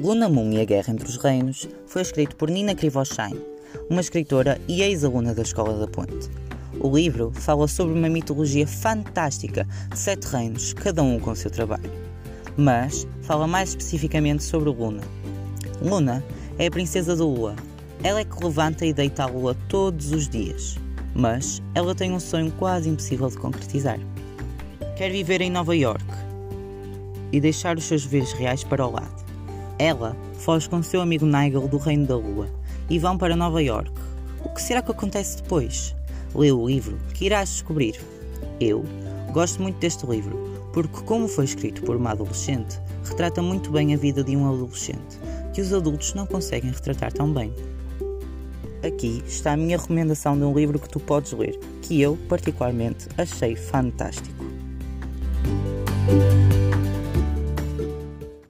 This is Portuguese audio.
Luna Moon e a Guerra entre os Reinos foi escrito por Nina Krivosheim, uma escritora e ex-aluna da Escola da Ponte. O livro fala sobre uma mitologia fantástica de sete reinos, cada um com o seu trabalho. Mas fala mais especificamente sobre Luna. Luna é a princesa da Lua. Ela é que levanta e deita a Lua todos os dias. Mas ela tem um sonho quase impossível de concretizar. Quer viver em Nova York e deixar os seus deveres reais para o lado. Ela foge com seu amigo Nigel do Reino da Lua e vão para Nova York. O que será que acontece depois? Lê o livro que irás descobrir. Eu gosto muito deste livro porque, como foi escrito por uma adolescente, retrata muito bem a vida de um adolescente que os adultos não conseguem retratar tão bem. Aqui está a minha recomendação de um livro que tu podes ler, que eu, particularmente, achei fantástico.